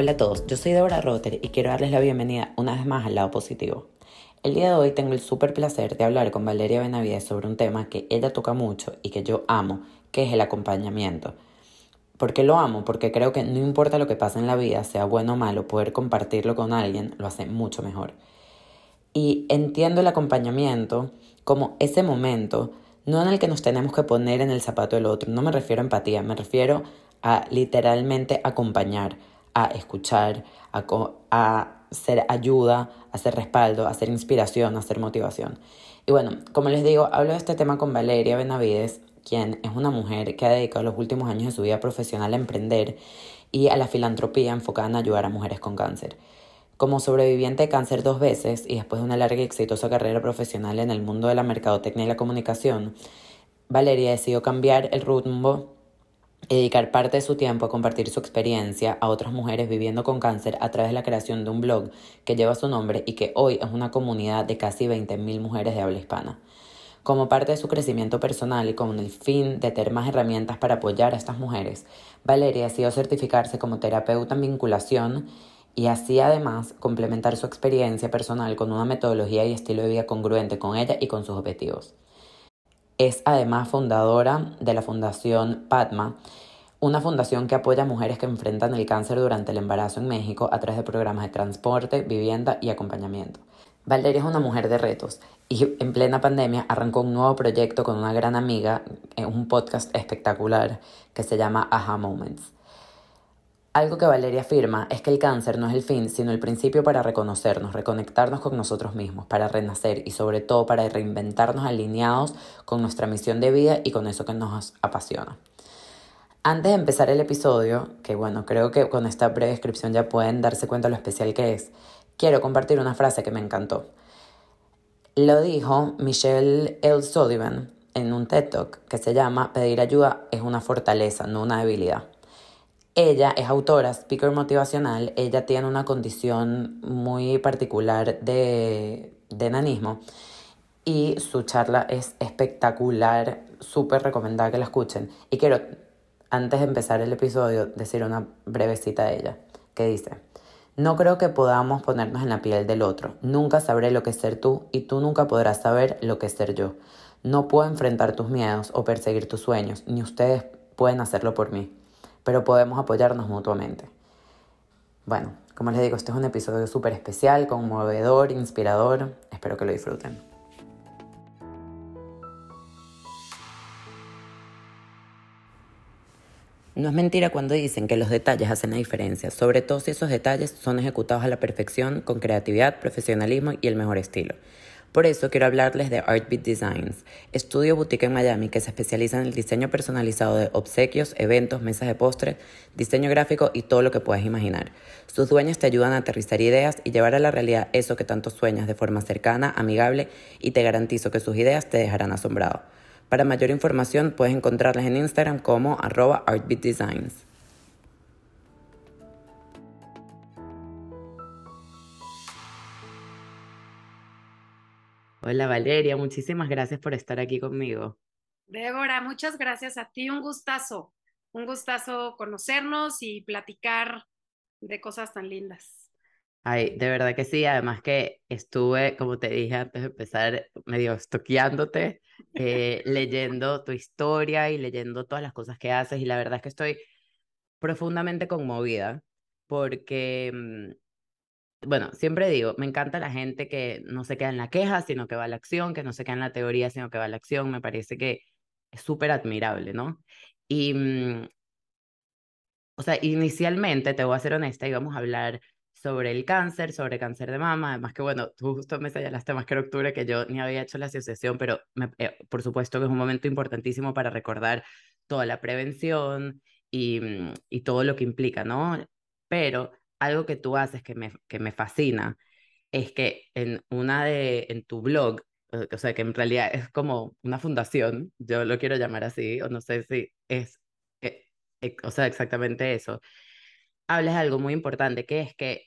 Hola a todos, yo soy Deborah Rotter y quiero darles la bienvenida una vez más al lado positivo. El día de hoy tengo el súper placer de hablar con Valeria Benavides sobre un tema que ella toca mucho y que yo amo, que es el acompañamiento. ¿Por qué lo amo? Porque creo que no importa lo que pase en la vida, sea bueno o malo, poder compartirlo con alguien lo hace mucho mejor. Y entiendo el acompañamiento como ese momento, no en el que nos tenemos que poner en el zapato del otro, no me refiero a empatía, me refiero a literalmente acompañar, a escuchar, a, a ser ayuda, a ser respaldo, a ser inspiración, a ser motivación. Y bueno, como les digo, hablo de este tema con Valeria Benavides, quien es una mujer que ha dedicado los últimos años de su vida profesional a emprender y a la filantropía enfocada en ayudar a mujeres con cáncer. Como sobreviviente de cáncer dos veces y después de una larga y exitosa carrera profesional en el mundo de la mercadotecnia y la comunicación, Valeria decidió cambiar el rumbo dedicar parte de su tiempo a compartir su experiencia a otras mujeres viviendo con cáncer a través de la creación de un blog que lleva su nombre y que hoy es una comunidad de casi 20.000 mujeres de habla hispana. Como parte de su crecimiento personal y con el fin de tener más herramientas para apoyar a estas mujeres, Valeria decidió certificarse como terapeuta en vinculación y así además complementar su experiencia personal con una metodología y estilo de vida congruente con ella y con sus objetivos. Es además fundadora de la Fundación Padma, una fundación que apoya a mujeres que enfrentan el cáncer durante el embarazo en México a través de programas de transporte, vivienda y acompañamiento. Valeria es una mujer de retos y en plena pandemia arrancó un nuevo proyecto con una gran amiga, en un podcast espectacular que se llama Aha Moments. Algo que Valeria afirma es que el cáncer no es el fin, sino el principio para reconocernos, reconectarnos con nosotros mismos, para renacer y sobre todo para reinventarnos alineados con nuestra misión de vida y con eso que nos apasiona. Antes de empezar el episodio, que bueno, creo que con esta breve descripción ya pueden darse cuenta lo especial que es, quiero compartir una frase que me encantó. Lo dijo Michelle L. Sullivan en un TED Talk que se llama Pedir ayuda es una fortaleza, no una debilidad. Ella es autora, speaker motivacional, ella tiene una condición muy particular de, de enanismo y su charla es espectacular, súper recomendada que la escuchen. Y quiero, antes de empezar el episodio, decir una brevecita de ella, que dice, no creo que podamos ponernos en la piel del otro, nunca sabré lo que es ser tú y tú nunca podrás saber lo que es ser yo. No puedo enfrentar tus miedos o perseguir tus sueños, ni ustedes pueden hacerlo por mí pero podemos apoyarnos mutuamente. Bueno, como les digo, este es un episodio súper especial, conmovedor, inspirador. Espero que lo disfruten. No es mentira cuando dicen que los detalles hacen la diferencia, sobre todo si esos detalles son ejecutados a la perfección, con creatividad, profesionalismo y el mejor estilo. Por eso quiero hablarles de Artbeat Designs, estudio boutique en Miami que se especializa en el diseño personalizado de obsequios, eventos, mesas de postres, diseño gráfico y todo lo que puedas imaginar. Sus dueños te ayudan a aterrizar ideas y llevar a la realidad eso que tanto sueñas de forma cercana, amigable y te garantizo que sus ideas te dejarán asombrado. Para mayor información puedes encontrarles en Instagram como arroba artbeatdesigns. Hola Valeria, muchísimas gracias por estar aquí conmigo. Débora, muchas gracias a ti, un gustazo, un gustazo conocernos y platicar de cosas tan lindas. Ay, de verdad que sí, además que estuve, como te dije antes de empezar, medio estoqueándote, eh, leyendo tu historia y leyendo todas las cosas que haces y la verdad es que estoy profundamente conmovida porque mm, bueno, siempre digo, me encanta la gente que no se queda en la queja, sino que va a la acción, que no se queda en la teoría, sino que va a la acción. Me parece que es súper admirable, ¿no? Y, mm, o sea, inicialmente, te voy a ser honesta, íbamos a hablar sobre el cáncer, sobre cáncer de mama, además que, bueno, tú justo me señalaste más que en octubre que yo ni había hecho la asociación, pero eh, por supuesto que es un momento importantísimo para recordar toda la prevención y, mm, y todo lo que implica, ¿no? Pero algo que tú haces que me, que me fascina es que en una de, en tu blog, o sea, que en realidad es como una fundación, yo lo quiero llamar así, o no sé si es, eh, eh, o sea, exactamente eso, hablas de algo muy importante, que es que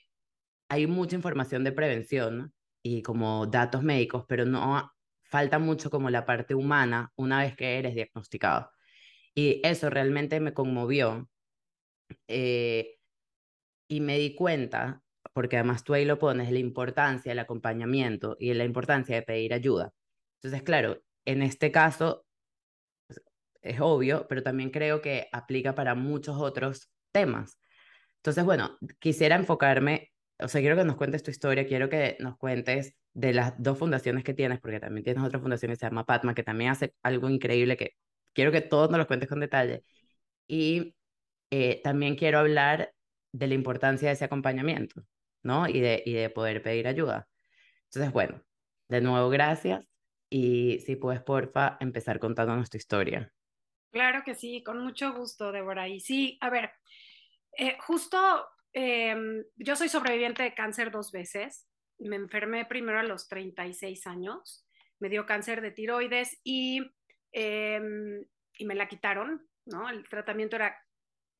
hay mucha información de prevención y como datos médicos, pero no falta mucho como la parte humana una vez que eres diagnosticado. Y eso realmente me conmovió. Eh, Y me di cuenta, porque además tú ahí lo pones, la importancia del acompañamiento y la importancia de pedir ayuda. Entonces, claro, en este caso es obvio, pero también creo que aplica para muchos otros temas. Entonces, bueno, quisiera enfocarme, o sea, quiero que nos cuentes tu historia, quiero que nos cuentes de las dos fundaciones que tienes, porque también tienes otra fundación que se llama Patma, que también hace algo increíble que quiero que todos nos lo cuentes con detalle. Y eh, también quiero hablar de la importancia de ese acompañamiento, ¿no? Y de, y de poder pedir ayuda. Entonces, bueno, de nuevo, gracias. Y si puedes, porfa, empezar contándonos tu historia. Claro que sí, con mucho gusto, Débora. Y sí, a ver, eh, justo em, yo soy sobreviviente de cáncer dos veces. Me enfermé primero a los 36 años, me dio cáncer de tiroides y, em, y me la quitaron, ¿no? El tratamiento era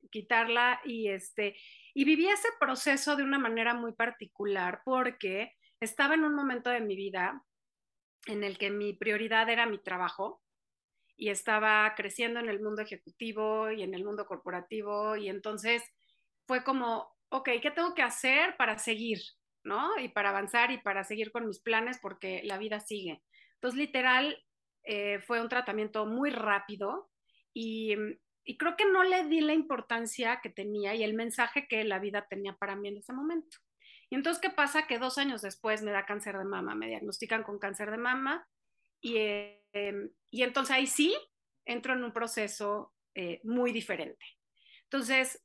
quitarla y este y viví ese proceso de una manera muy particular porque estaba en un momento de mi vida en el que mi prioridad era mi trabajo y estaba creciendo en el mundo ejecutivo y en el mundo corporativo y entonces fue como, ok, ¿qué tengo que hacer para seguir? ¿No? Y para avanzar y para seguir con mis planes porque la vida sigue. Entonces, literal, eh, fue un tratamiento muy rápido y, y creo que no le di la importancia que tenía y el mensaje que la vida tenía para mí en ese momento. Y entonces, ¿qué pasa? Que dos años después me da cáncer de mama, me diagnostican con cáncer de mama y, eh, y entonces ahí sí entro en un proceso eh, muy diferente. Entonces,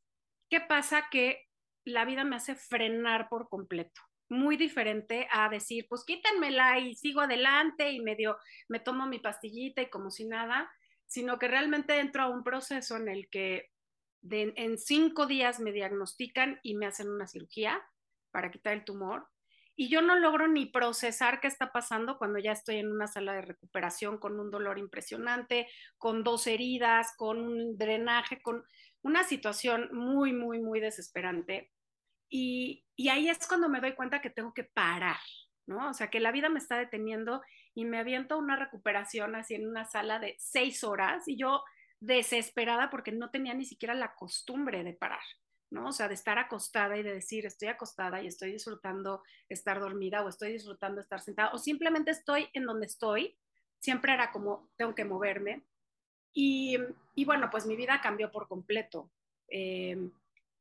¿qué pasa? Que la vida me hace frenar por completo. Muy diferente a decir, pues quítenmela y sigo adelante y medio me tomo mi pastillita y como si nada, sino que realmente entro a un proceso en el que en cinco días me diagnostican y me hacen una cirugía para quitar el tumor y yo no logro ni procesar qué está pasando cuando ya estoy en una sala de recuperación con un dolor impresionante, con dos heridas, con un drenaje, con una situación muy, muy, muy desesperante. Y, y ahí es cuando me doy cuenta que tengo que parar, ¿no? O sea, que la vida me está deteniendo y me aviento una recuperación así en una sala de seis horas y yo desesperada porque no tenía ni siquiera la costumbre de parar. ¿no? O sea, de estar acostada y de decir, estoy acostada y estoy disfrutando estar dormida o estoy disfrutando estar sentada o simplemente estoy en donde estoy. Siempre era como, tengo que moverme. Y, y bueno, pues mi vida cambió por completo. Eh,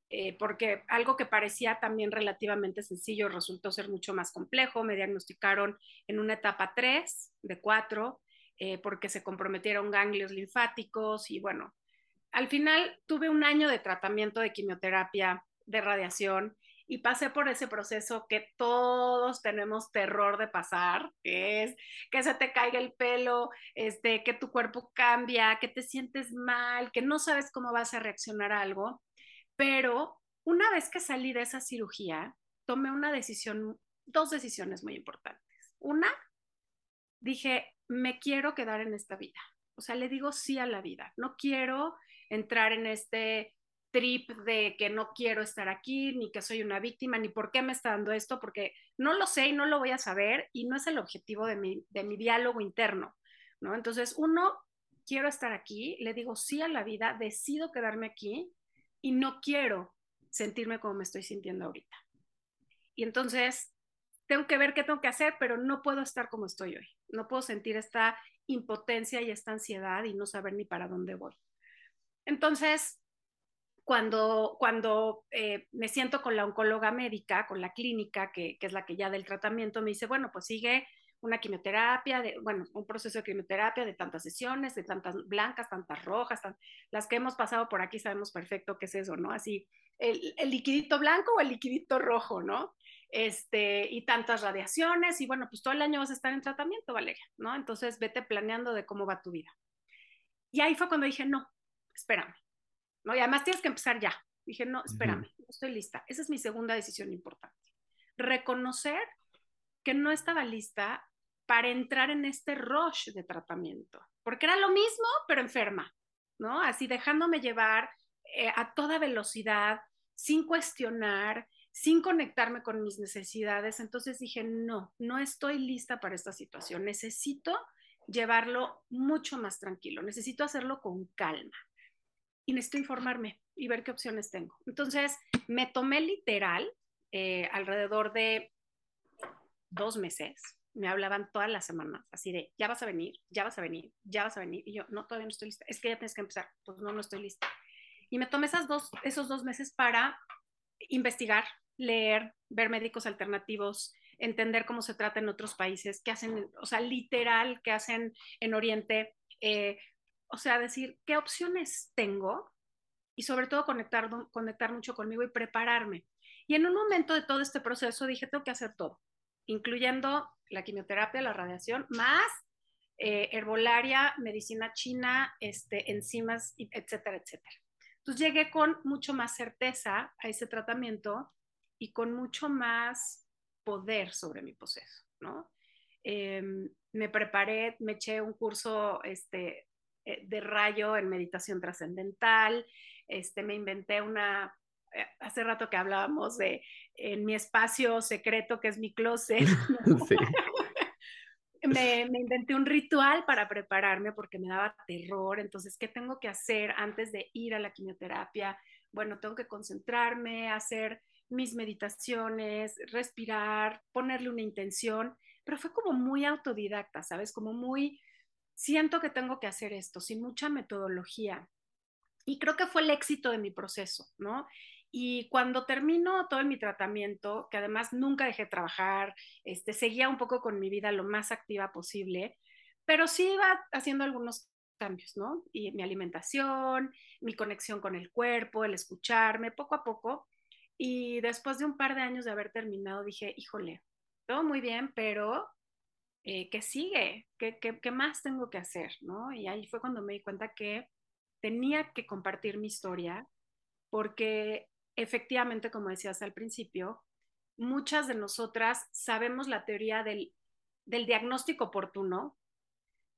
eh, porque algo que parecía también relativamente sencillo resultó ser mucho más complejo. Me diagnosticaron en una etapa 3 de 4 eh, porque se comprometieron ganglios linfáticos y bueno, al final tuve un año de tratamiento de quimioterapia, de radiación, y pasé por ese proceso que todos tenemos terror de pasar, que es que se te caiga el pelo, este, que tu cuerpo cambia, que te sientes mal, que no sabes cómo vas a reaccionar a algo. Pero una vez que salí de esa cirugía, tomé una decisión, dos decisiones muy importantes. Una, dije, me quiero quedar en esta vida. O sea, le digo sí a la vida. No quiero entrar en este trip de que no quiero estar aquí, ni que soy una víctima, ni por qué me está dando esto, porque no lo sé y no lo voy a saber y no es el objetivo de mi, de mi diálogo interno, ¿no? Entonces, uno, quiero estar aquí, le digo sí a la vida, decido quedarme aquí y no quiero sentirme como me estoy sintiendo ahorita. Y entonces, tengo que ver qué tengo que hacer, pero no puedo estar como estoy hoy. No puedo sentir esta impotencia y esta ansiedad y no saber ni para dónde voy. Entonces, cuando, cuando eh, me siento con la oncóloga médica, con la clínica, que, que, es la que ya del tratamiento, me dice, bueno, pues sigue una quimioterapia, de, bueno, un proceso de quimioterapia de tantas sesiones, de tantas blancas, tantas rojas, tan, las que hemos pasado por aquí sabemos perfecto qué es eso, ¿no? Así, el, el, liquidito blanco o el liquidito rojo, ¿no? Este, y tantas radiaciones, y bueno, pues todo el año vas a estar en tratamiento, Valeria, ¿no? Entonces vete planeando de cómo va tu vida. Y ahí fue cuando dije, no, espérame. ¿no? Y además tienes que empezar ya. Dije, no, espérame, no estoy lista. Esa es mi segunda decisión importante. Reconocer que no estaba lista para entrar en este rush de tratamiento, porque era lo mismo, pero enferma, ¿no? Así dejándome llevar eh, a toda velocidad, sin cuestionar, sin conectarme con mis necesidades. Entonces dije, no, no estoy lista para esta situación. Necesito llevarlo mucho más tranquilo, necesito hacerlo con calma. y necesito informarme y ver qué opciones tengo. Entonces, me tomé literal eh, alrededor de dos meses. Me hablaban todas las semanas, así de, ya vas a venir, ya vas a venir, ya vas a venir. Y yo, no, todavía no estoy lista. Es que ya tienes que empezar. Pues no, no estoy lista. Y me tomé esas dos, esos dos meses para investigar, leer, ver médicos alternativos, entender cómo se trata en otros países, qué hacen, o sea, literal, qué hacen en Oriente, eh, o sea, decir qué opciones tengo y sobre todo conectar, conectar mucho conmigo y prepararme. Y en un momento de todo este proceso dije, tengo que hacer todo, incluyendo la quimioterapia, la radiación, más eh, herbolaria, medicina china, este, enzimas, etcétera, etcétera. Entonces llegué con mucho más certeza a ese tratamiento y con mucho más poder sobre mi proceso, ¿no? Em, me preparé, me eché un curso este, eh, de rayo en meditación trascendental, este, me inventé una, eh, hace rato que hablábamos de en mi espacio secreto que es mi closet, sí. me, me, inventé un ritual para prepararme porque me daba terror, entonces, ¿qué tengo que hacer antes de ir a la quimioterapia? Bueno, tengo que concentrarme, hacer mis meditaciones, respirar, ponerle una intención, pero fue como muy autodidacta, ¿sabes? Como muy, siento que tengo que hacer esto, sin mucha metodología. Y creo que fue el éxito de mi proceso, ¿no? Y cuando termino todo mi tratamiento, que además nunca dejé de trabajar, este, seguía un poco con mi vida lo más activa posible, pero sí iba haciendo algunos cambios, ¿no? Y mi alimentación, mi conexión con el cuerpo, el escucharme, poco a poco. Y después de un par de años de haber terminado, dije, híjole, todo muy bien, pero eh, ¿qué sigue? ¿Qué, ¿Qué, qué, más tengo que hacer? ¿no? Y ahí fue cuando me di cuenta que tenía que compartir mi historia, porque efectivamente, como decías al principio, muchas de nosotras sabemos la teoría del, del diagnóstico oportuno,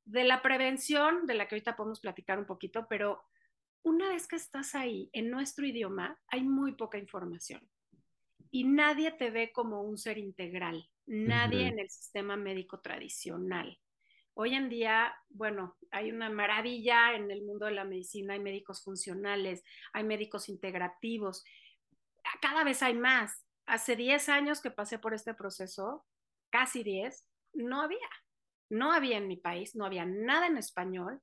de la prevención, de la que ahorita podemos platicar un poquito, pero una vez que estás ahí en nuestro idioma, hay muy poca información y nadie te ve como un ser integral, nadie en el sistema médico tradicional. Hoy en día, bueno, hay una maravilla en el mundo de la medicina, hay médicos funcionales, hay médicos integrativos, cada vez hay más. Hace 10 años que pasé por este proceso, casi 10, no había, no había en mi país, no había nada en español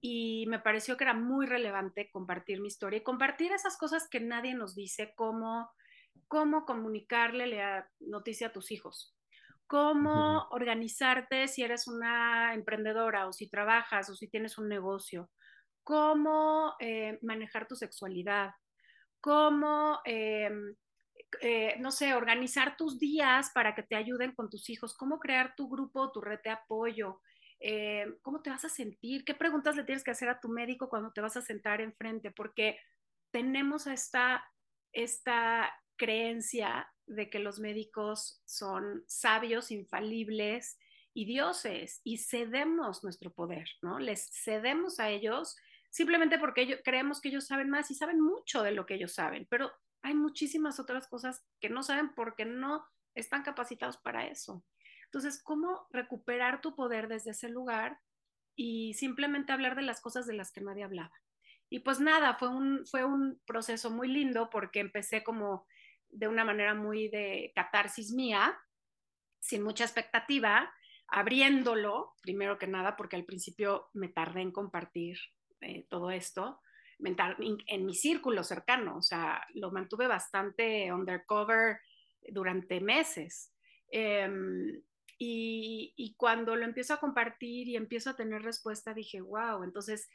y me pareció que era muy relevante compartir mi historia y compartir esas cosas que nadie nos dice, como cómo comunicarle la noticia a tus hijos, cómo organizarte si eres una emprendedora o si trabajas o si tienes un negocio, cómo eh, manejar tu sexualidad, cómo, eh, eh, no sé, organizar tus días para que te ayuden con tus hijos, cómo crear tu grupo, tu red de apoyo, eh, cómo te vas a sentir, qué preguntas le tienes que hacer a tu médico cuando te vas a sentar enfrente, porque tenemos esta, esta creencia de que los médicos son sabios, infalibles y dioses, y cedemos nuestro poder, ¿no? Les cedemos a ellos simplemente porque ellos, creemos que ellos saben más y saben mucho de lo que ellos saben, pero hay muchísimas otras cosas que no saben porque no están capacitados para eso. Entonces, ¿cómo recuperar tu poder desde ese lugar y simplemente hablar de las cosas de las que nadie hablaba? Y pues nada, fue un, fue un proceso muy lindo porque empecé como de una manera muy de catarsis mía, sin mucha expectativa, abriéndolo, primero que nada, porque al principio me tardé en compartir eh, todo esto, en mi círculo cercano, o sea, lo mantuve bastante undercover durante meses. Eh, y, cuando lo empiezo a compartir y empiezo a tener respuesta, dije, wow, entonces,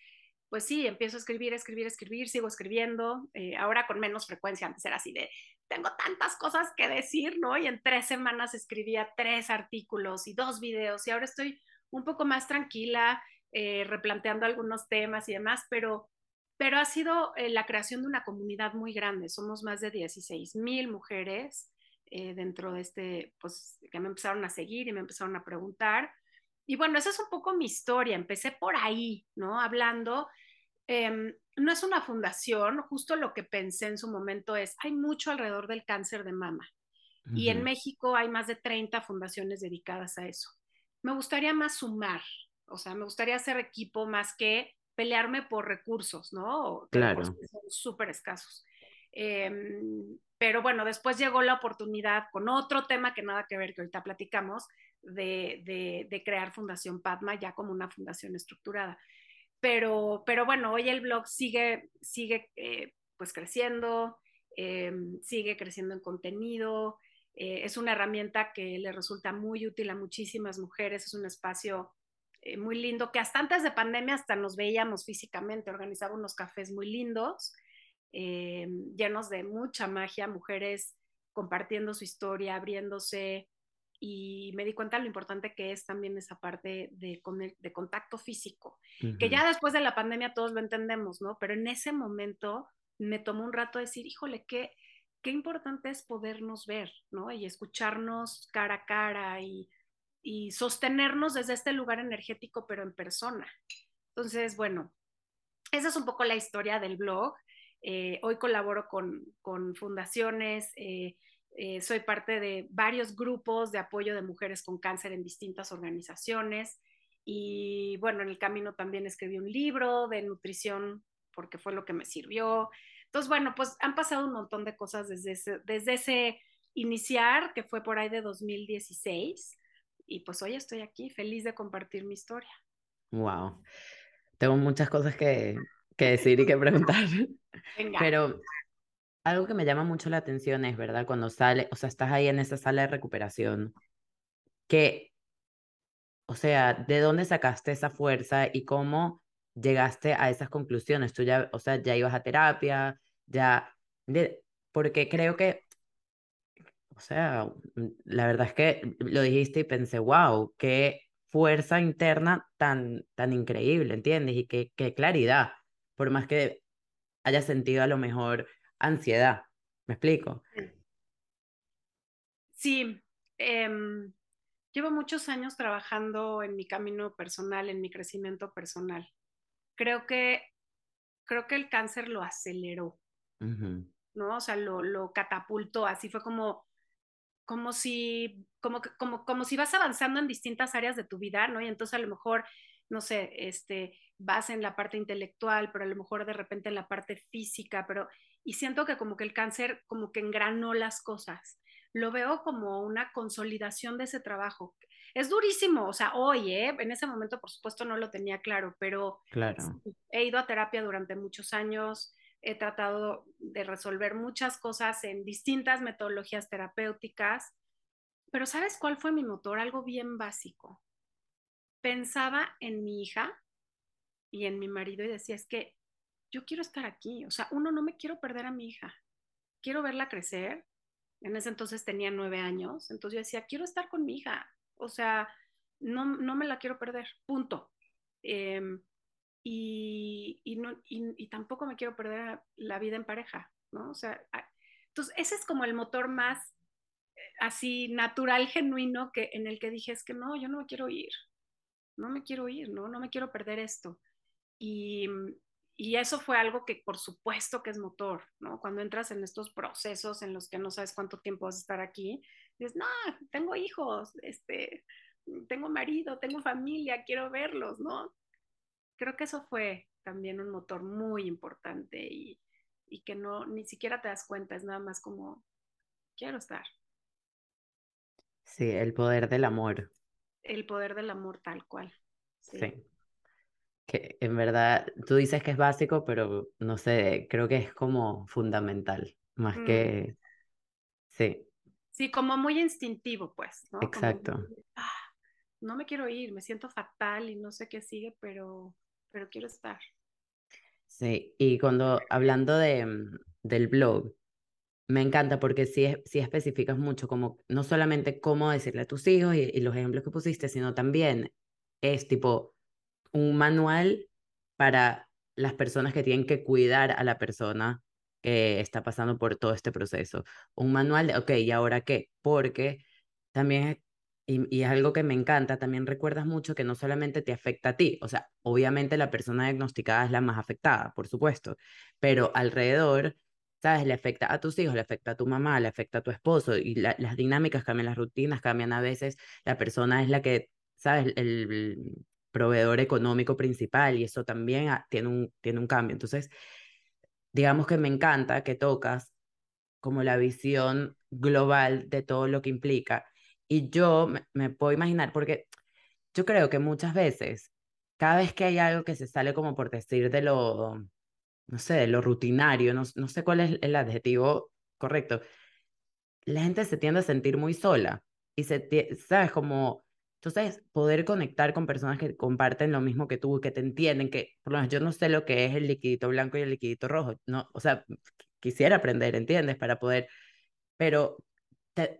pues sí, empiezo a escribir, escribir, escribir, sigo escribiendo, eh, ahora con menos frecuencia, antes era así de, tengo tantas cosas que decir, ¿no? Y en tres semanas escribía tres artículos y dos videos y ahora estoy un poco más tranquila, eh, replanteando algunos temas y demás, pero, pero ha sido eh, la creación de una comunidad muy grande. Somos más de 16 mil mujeres eh, dentro de este, pues que me empezaron a seguir y me empezaron a preguntar. Y bueno, esa es un poco mi historia. Empecé por ahí, ¿no? Hablando. Em, no es una fundación, justo lo que pensé en su momento es, hay mucho alrededor del cáncer de mama. Y en México hay más de 30 fundaciones dedicadas a eso. Me gustaría más sumar, o sea, me gustaría hacer equipo más que pelearme por recursos, ¿no? Claro. Son súper escasos. Eh, pero bueno, después llegó la oportunidad con otro tema que nada que ver, que ahorita platicamos, de, de, de crear Fundación Padma ya como una fundación estructurada. Pero, pero bueno, hoy el blog sigue, sigue eh, pues creciendo, eh, sigue creciendo en contenido, eh, es una herramienta que le resulta muy útil a muchísimas mujeres, es un espacio eh, muy lindo, que hasta antes de pandemia hasta nos veíamos físicamente, organizaba unos cafés muy lindos, eh, llenos de mucha magia, mujeres compartiendo su historia, abriéndose, y me di cuenta lo importante que es también esa parte de, de contacto físico, uh -huh. que ya después de la pandemia todos lo entendemos, ¿no? Pero en ese momento me tomó un rato decir, híjole, qué, qué importante es podernos ver, ¿no? Y escucharnos cara a cara y y sostenernos desde este lugar energético, pero en persona. Entonces, bueno, esa es un poco la historia del blog. Eh, hoy colaboro con, con fundaciones, eh, eh, soy parte de varios grupos de apoyo de mujeres con cáncer en distintas organizaciones. Y bueno, en el camino también escribí un libro de nutrición porque fue lo que me sirvió. Entonces, bueno, pues han pasado un montón de cosas desde ese, desde ese iniciar, que fue por ahí de 2016 y pues hoy estoy aquí feliz de compartir mi historia. Wow. Tengo muchas cosas que, que decir y que preguntar. Venga. Pero algo que me llama mucho la atención es, ¿verdad? Cuando sale, o sea, estás ahí en esa sala de recuperación, que, o sea, ¿de dónde sacaste esa fuerza y cómo llegaste a esas conclusiones? Tú ya, o sea, ya ibas a terapia, ya, de, porque creo que sea, mm, la verdad es que lo dijiste y pensé, wow, qué fuerza interna tan, tan increíble, ¿entiendes? Y qué, qué claridad, por más que haya sentido a lo mejor ansiedad. ¿Me explico? Sí, eh, llevo muchos años trabajando en mi camino personal, en mi crecimiento personal. Creo que, creo que el cáncer lo aceleró, uh -huh. ¿no? O sea, lo, lo catapultó, así fue como como si, como, como, como si vas avanzando en distintas áreas de tu vida, ¿no? Y entonces a lo mejor, no sé, este, vas en la parte intelectual, pero a lo mejor de repente en la parte física, pero, y siento que como que el cáncer como que engranó las cosas. Lo veo como una consolidación de ese trabajo. Es durísimo, o sea, hoy, ¿eh? En ese momento, por supuesto, no lo tenía claro, pero claro. he ido a terapia durante muchos años, he tratado de resolver muchas cosas en distintas metodologías terapéuticas, pero ¿sabes cuál fue mi motor? Algo bien básico. Pensaba en mi hija y en mi marido y decía, es que yo quiero estar aquí, o sea, uno, no me quiero perder a mi hija, quiero verla crecer. En ese entonces tenía nueve años, entonces yo decía, quiero estar con mi hija, o sea, no, no me la quiero perder, punto. Eh, y, y, no, y, y, tampoco me quiero perder la vida en pareja, ¿no? O sea, entonces ese es como el motor más eh, así natural, genuino, que, en el que dije, es que no, yo no me quiero ir, no me quiero ir, ¿no? No me quiero perder esto. Y, y eso fue algo que por supuesto que es motor, ¿no? Cuando entras en estos procesos en los que no sabes cuánto tiempo vas a estar aquí, dices, no, tengo hijos, este, tengo marido, tengo familia, quiero verlos, ¿no? Creo que eso fue también un motor muy importante y, y, que no ni siquiera te das cuenta, es nada más como quiero estar. Sí, el poder del amor. El poder del amor tal cual. Sí. sí. Que en verdad, tú dices que es básico, pero no sé, creo que es como fundamental, más mm. que... Sí. Sí, como muy instintivo, pues, ¿no? Exacto. Como, ah, no me quiero ir, me siento fatal y no sé qué sigue, pero pero quiero estar. Sí, y cuando hablando de, mm, del blog, me encanta porque sí, sí especificas mucho como no solamente cómo decirle a tus hijos y, los ejemplos que pusiste, sino también es tipo un manual para las personas que tienen que cuidar a la persona que está pasando por todo este proceso. Un manual de, ok, ¿y ahora qué? Porque también y, y, es algo que me encanta, también recuerdas mucho que no solamente te afecta a ti, o sea, obviamente la persona diagnosticada es la más afectada, por supuesto, pero alrededor, ¿sabes? Le afecta a tus hijos, le afecta a tu mamá, le afecta a tu esposo, y la, las dinámicas cambian, las rutinas cambian a veces, la persona es la que, ¿sabes? El, proveedor económico principal y eso también tiene un, tiene un cambio. Entonces, digamos que me encanta que tocas como la visión global de todo lo que implica. Y yo me, me puedo imaginar, porque yo creo que muchas veces, cada vez que hay algo que se sale como por decir de lo, no sé, de lo rutinario, no, no sé cuál es el adjetivo correcto, la gente se tiende a sentir muy sola y se, sabes, como, entonces, poder conectar con personas que comparten lo mismo que tú, que te entienden, que por lo menos yo no sé lo que es el liquidito blanco y el liquidito rojo, no, o sea, quisiera aprender, ¿entiendes? Para poder, pero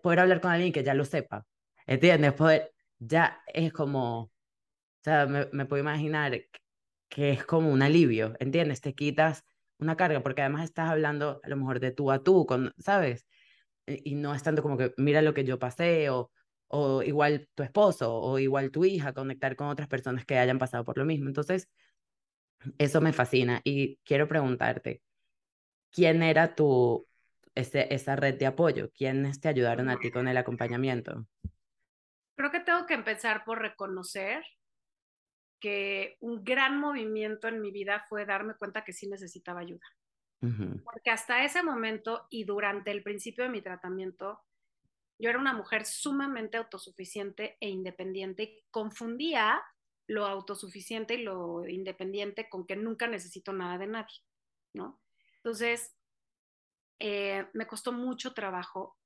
poder hablar con alguien que ya lo sepa, ¿entiendes? Poder, ya es como, o sea, me, me puedo imaginar que es como un alivio, ¿entiendes? Te quitas una carga, porque además estás hablando a lo mejor de tú a tú, con, ¿sabes? Y no es tanto como que mira lo que yo pasé o, o igual tu esposo o igual tu hija, conectar con otras personas que hayan pasado por lo mismo. Entonces, eso me fascina y quiero preguntarte, ¿quién era tu, ese, esa red de apoyo? ¿Quiénes te ayudaron a ti con el acompañamiento? Creo que tengo que empezar por reconocer que un gran movimiento en mi vida fue darme cuenta que sí necesitaba ayuda. Porque hasta ese momento y durante el principio de mi tratamiento, yo era una mujer sumamente autosuficiente e independiente y confundía lo autosuficiente y lo independiente con que nunca necesito nada de nadie, ¿no? Entonces, eh, me costó mucho trabajo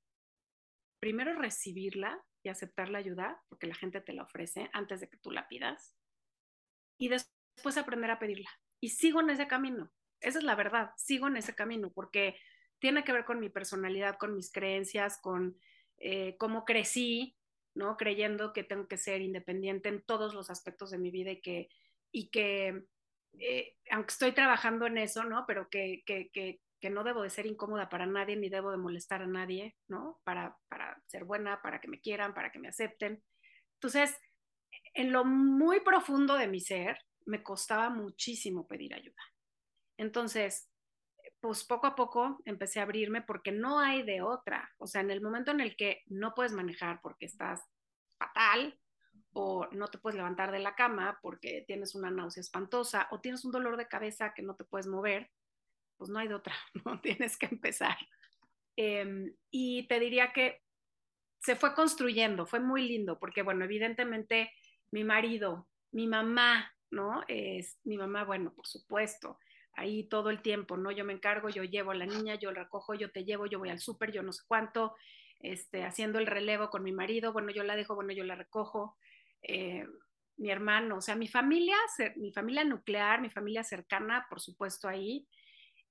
primero recibirla y aceptar la ayuda, porque la gente te la ofrece antes de que tú la pidas y después aprender a pedirla. Y sigo en ese camino. Esa es la verdad, sigo en ese camino porque tiene que ver con mi personalidad, con mis creencias, con eh, cómo crecí, ¿no? Creyendo que tengo que ser independiente en todos los aspectos de mi vida y que, eh, aunque estoy trabajando en eso, ¿no? Pero que, que, no debo de ser incómoda para nadie ni debo de molestar a nadie, ¿no? Para, para ser buena, para que me quieran, para que me acepten. Entonces, en lo muy profundo de mi ser, me costaba muchísimo pedir ayuda. Entonces, pues poco a poco empecé a abrirme porque no hay de otra. O sea, en el momento en el que no puedes manejar porque estás fatal o no te puedes levantar de la cama porque tienes una náusea espantosa o tienes un dolor de cabeza que no te puedes mover, pues no hay de otra, ¿no? Tienes que empezar. Eh, y te diría que se fue construyendo, fue muy lindo porque, bueno, evidentemente mi marido, mi mamá, ¿no? Es mi mamá, bueno, por supuesto, ahí todo el tiempo, ¿no? Yo me encargo, yo llevo a la niña, yo la recojo, yo te llevo, yo voy al súper, yo no sé cuánto, este, haciendo el relevo con mi marido, bueno, yo la dejo, bueno, yo la recojo. Eh, mi hermano, o sea, mi familia, mi familia nuclear, mi familia cercana, por supuesto, ahí.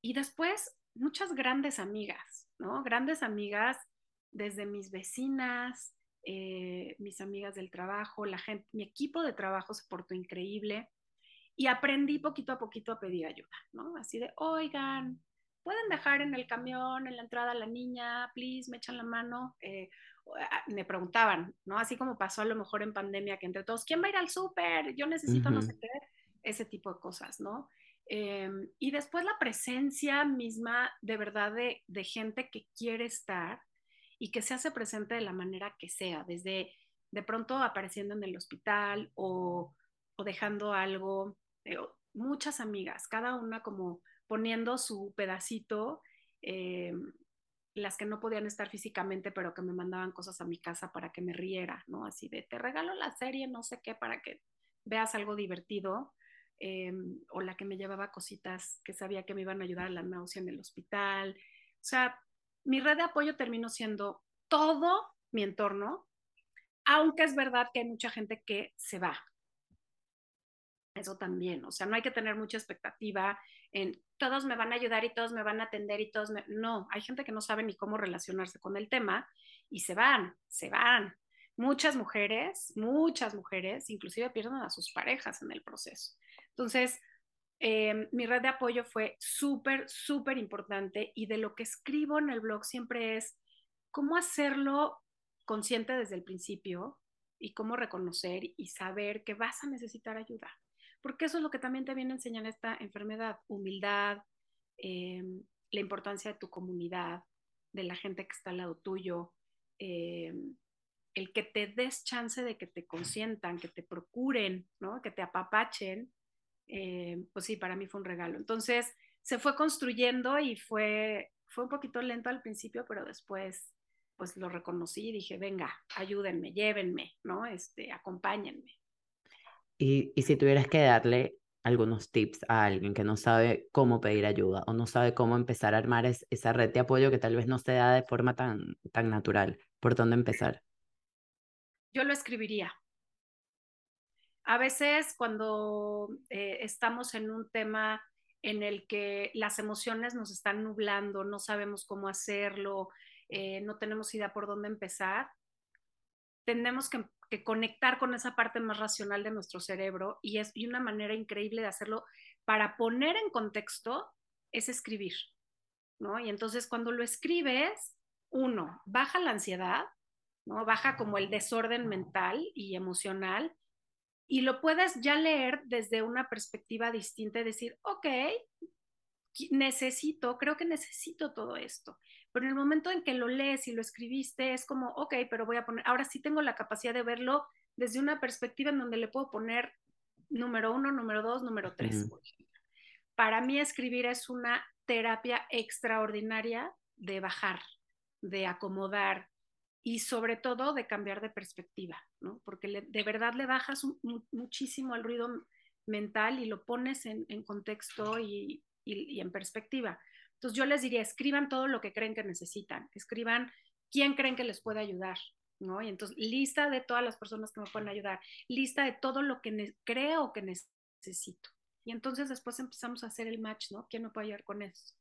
Y después, muchas grandes amigas, ¿no? Grandes amigas desde mis vecinas, eh, mis amigas del trabajo, la gente, mi equipo de trabajo se portó increíble y aprendí poquito a poquito a pedir ayuda, ¿no? Así de, oigan, pueden dejar en el camión, en la entrada a la niña, please, me echan la mano. Eh, ah, me preguntaban, ¿no? Así como pasó a lo mejor en pandemia, que entre todos, ¿quién va a ir al súper? Yo necesito no sé qué, ese tipo de cosas, ¿no? Em, y después la presencia misma de verdad de, gente que quiere estar y que se hace presente de la manera que sea, desde de pronto apareciendo en el hospital o, dejando algo, eh, muchas amigas, cada una como poniendo su pedacito, eh, las que no podían estar físicamente, pero que me mandaban cosas a mi casa para que me riera, ¿no? Así de, te regalo la serie, no sé qué, para que veas algo divertido. Eh, o la que me llevaba cositas que sabía que me iban a ayudar a la náusea en el hospital. O sea, mi red de apoyo terminó siendo todo mi entorno, aunque es verdad que hay mucha gente que se va. Eso también, o sea, no hay que tener mucha expectativa en todos me van a ayudar y todos me van a atender y todos me... No, hay gente que no sabe ni cómo relacionarse con el tema y se van, se van. Muchas mujeres, muchas mujeres, inclusive pierden a sus parejas en el proceso. Entonces, eh, mi red de apoyo fue súper, súper importante y de lo que escribo en el blog siempre es cómo hacerlo consciente desde el principio y cómo reconocer y saber que vas a necesitar ayuda. Porque eso es lo que también te viene a enseñar esta enfermedad, humildad, eh, la importancia de tu comunidad, de la gente que está al lado tuyo, eh, el que te des chance de que te consientan, que te procuren, ¿no? Que te apapachen, eh, pues sí, para mí fue un regalo. Entonces, se fue construyendo y fue, fue un poquito lento al principio, pero después pues lo reconocí y dije, venga, ayúdenme, llévenme, ¿no? Este, acompáñenme. Y, y si tuvieras que darle algunos tips a alguien que no sabe cómo pedir ayuda o no sabe cómo empezar a armar esa red de apoyo que tal vez no se da de forma tan, tan natural, ¿por dónde empezar? Yo lo escribiría. A veces cuando eh, estamos en un tema en el que las emociones nos están nublando, no sabemos cómo hacerlo, eh, no tenemos idea por dónde empezar, tenemos que, conectar con esa parte más racional de nuestro cerebro y es y una manera increíble de hacerlo para poner en contexto es escribir, ¿no? Y entonces cuando lo escribes, uno, baja la ansiedad, ¿no? Baja como el desorden mental y emocional y lo puedes ya leer desde una perspectiva distinta y decir, ok, necesito, creo que necesito todo esto. Pero en el momento en que lo lees y lo escribiste, es como, ok, pero voy a poner, ahora sí tengo la capacidad de verlo desde una perspectiva en donde le puedo poner número uno, número dos, número tres. Para mí escribir es una terapia extraordinaria de bajar, de acomodar, y sobre todo de cambiar de perspectiva, ¿no? Porque de verdad le bajas muchísimo al ruido mental y lo pones en, contexto y, en perspectiva. Entonces yo les diría, escriban todo lo que creen que necesitan, escriban quién creen que les puede ayudar, ¿no? Y entonces lista de todas las personas que me pueden ayudar, lista de todo lo que creo que necesito. Y entonces después empezamos a hacer el match, ¿no? ¿Quién me puede ayudar con eso?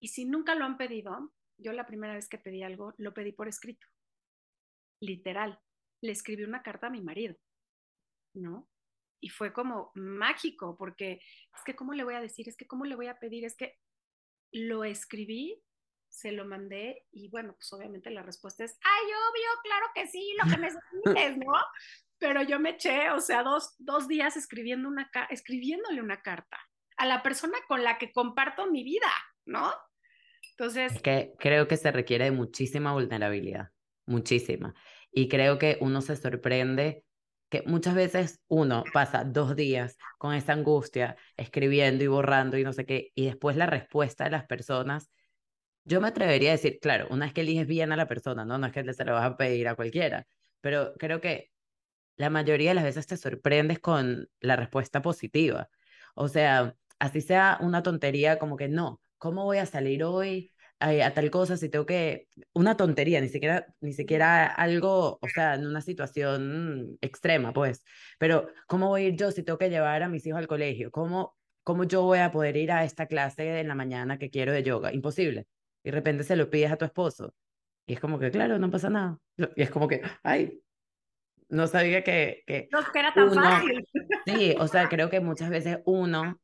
Y si nunca lo han pedido, yo la primera vez que pedí algo, lo pedí por escrito literal. Le escribí una carta a mi marido, ¿no? Y fue como mágico, porque es que, ¿cómo le voy a decir? Es que, ¿cómo le voy a pedir? Es que lo escribí, se lo mandé y bueno, pues obviamente la respuesta es, ay, obvio, claro que sí, lo que necesites, ¿no? Pero yo me eché, o sea, dos, dos días escribiendo una, escribiéndole una carta a la persona con la que comparto mi vida, ¿no? Entonces... Es que creo que se requiere de muchísima vulnerabilidad muchísima. Y creo que uno se sorprende que muchas veces uno pasa dos días con esa angustia, escribiendo y borrando y no sé qué, y después la respuesta de las personas, yo me atrevería a decir, claro, una vez que eliges bien a la persona, ¿no? No es que se lo vas a pedir a cualquiera, pero creo que la mayoría de las veces te sorprendes con la respuesta positiva. O sea, así sea una tontería como que no, ¿cómo voy a salir hoy a, tal cosa, si tengo que, una tontería, ni siquiera, ni siquiera algo, o sea, en una situación extrema, pues, pero ¿cómo voy a ir yo si tengo que llevar a mis hijos al colegio? ¿Cómo, cómo yo voy a poder ir a esta clase en la mañana que quiero de yoga? Imposible. Y de repente se lo pides a tu esposo. Y es como que, claro, no pasa nada. Y es como que, ay, no sabía que... que no, que era tan fácil. Sí, o sea, creo que muchas veces uno,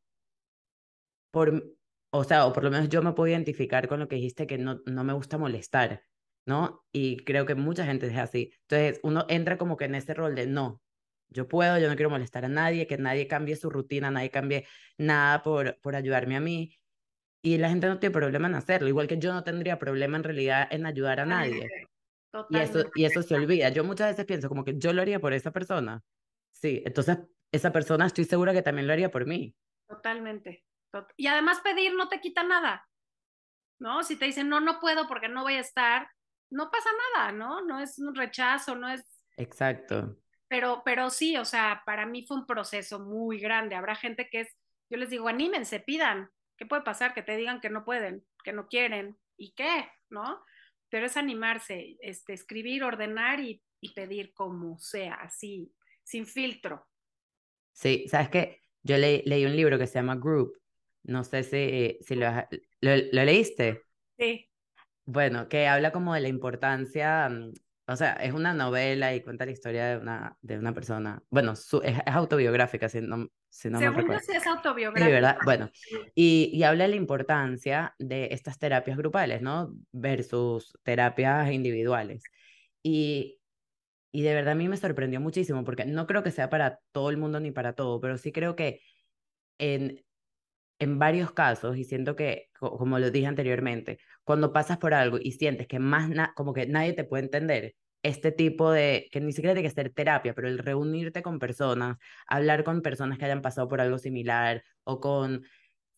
por o sea, o por lo menos yo me puedo identificar con lo que dijiste, que no, no me gusta molestar, ¿no? Y creo que mucha gente es así. Entonces, uno entra como que en ese rol de no, yo puedo, yo no quiero molestar a nadie, que nadie cambie su rutina, nadie cambie nada por, por ayudarme a mí. Y la gente no tiene problema en hacerlo, igual que yo no tendría problema en realidad en ayudar a nadie. Y eso, y eso se olvida. Yo muchas veces pienso como que yo lo haría por esa persona. Sí, entonces esa persona estoy segura que también lo haría por mí. Totalmente. Y además pedir no te quita nada, ¿no? Si te dicen, no, no puedo porque no voy a estar, no pasa nada, ¿no? No es un rechazo, no es... Exacto. Pero, pero sí, o sea, para mí fue un proceso muy grande. Habrá gente que es, yo les digo, anímense, pidan. ¿Qué puede pasar? Que te digan que no pueden, que no quieren. ¿Y qué? ¿No? Pero es animarse, este, escribir, ordenar y, y pedir como sea, así, sin filtro. Sí, sabes que yo leí un libro que se llama Group no sé si, si lo, lo, leíste. Sí. Bueno, que habla como de la importancia, mm, o sea, es una novela y cuenta la historia de una, de una persona. Bueno, su, es, autobiográfica, si no, si no Según me sí es autobiográfica. Sí, ¿verdad? Bueno, y, y habla de la importancia de estas terapias grupales, ¿no? Versus terapias individuales. Y, y de verdad a mí me sorprendió muchísimo, porque no creo que sea para todo el mundo ni para todo, pero sí creo que en en varios casos, y siento que, como lo dije anteriormente, cuando pasas por algo y sientes que más como que nadie te puede entender, este tipo de, que ni siquiera tiene que ser terapia, pero el reunirte con personas, hablar con personas que hayan pasado por algo similar o con,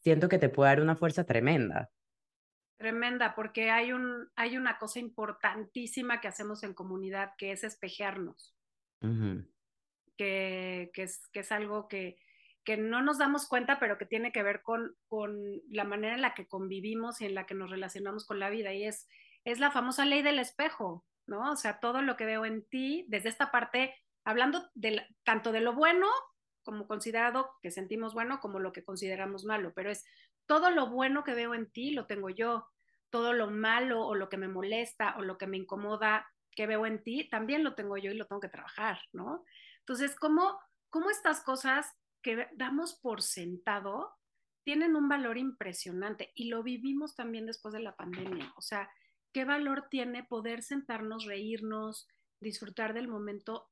siento que te puede dar una fuerza tremenda. Tremenda, porque hay, un, hay una cosa importantísima que hacemos en comunidad, que es espejearnos, que, que, es, que es algo que, que no nos damos cuenta, pero que tiene que ver con, con la manera en la que convivimos y en la que nos relacionamos con la vida. Y es, es la famosa ley del espejo, ¿no? O sea, todo lo que veo en ti, desde esta parte, hablando de, tanto de lo bueno como considerado que sentimos bueno, como lo que consideramos malo, pero es todo lo bueno que veo en ti lo tengo yo, todo lo malo o lo que me molesta o lo que me incomoda que veo en ti, también lo tengo yo y lo tengo que trabajar, ¿no? Entonces, ¿cómo, cómo estas cosas que damos por sentado tienen un valor impresionante y lo vivimos también después de la pandemia. O sea, ¿qué valor tiene poder sentarnos, reírnos, disfrutar del momento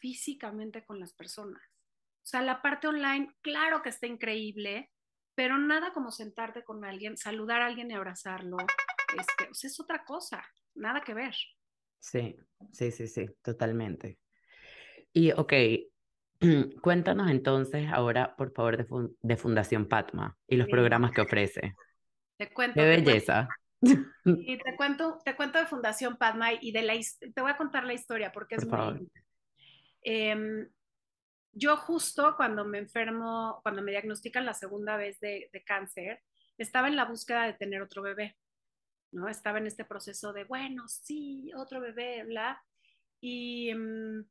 físicamente con las personas? O sea, la parte online, claro que está increíble, pero nada como sentarte con alguien, saludar a alguien y abrazarlo. Este, o sea, es otra cosa, nada que ver. Sí, sí, sí, sí, totalmente. Y ok, Cuéntanos entonces ahora, por favor, de, Fundación Patma y los programas que ofrece. Te cuento. Qué belleza. Y te cuento, te cuento de Fundación Padma y de la, te voy a contar la historia porque es muy... Eh, yo justo cuando me enfermo, cuando me diagnostican la segunda vez de, de, cáncer, estaba en la búsqueda de tener otro bebé, ¿no? Estaba en este proceso de, bueno, sí, otro bebé, bla. Y, um,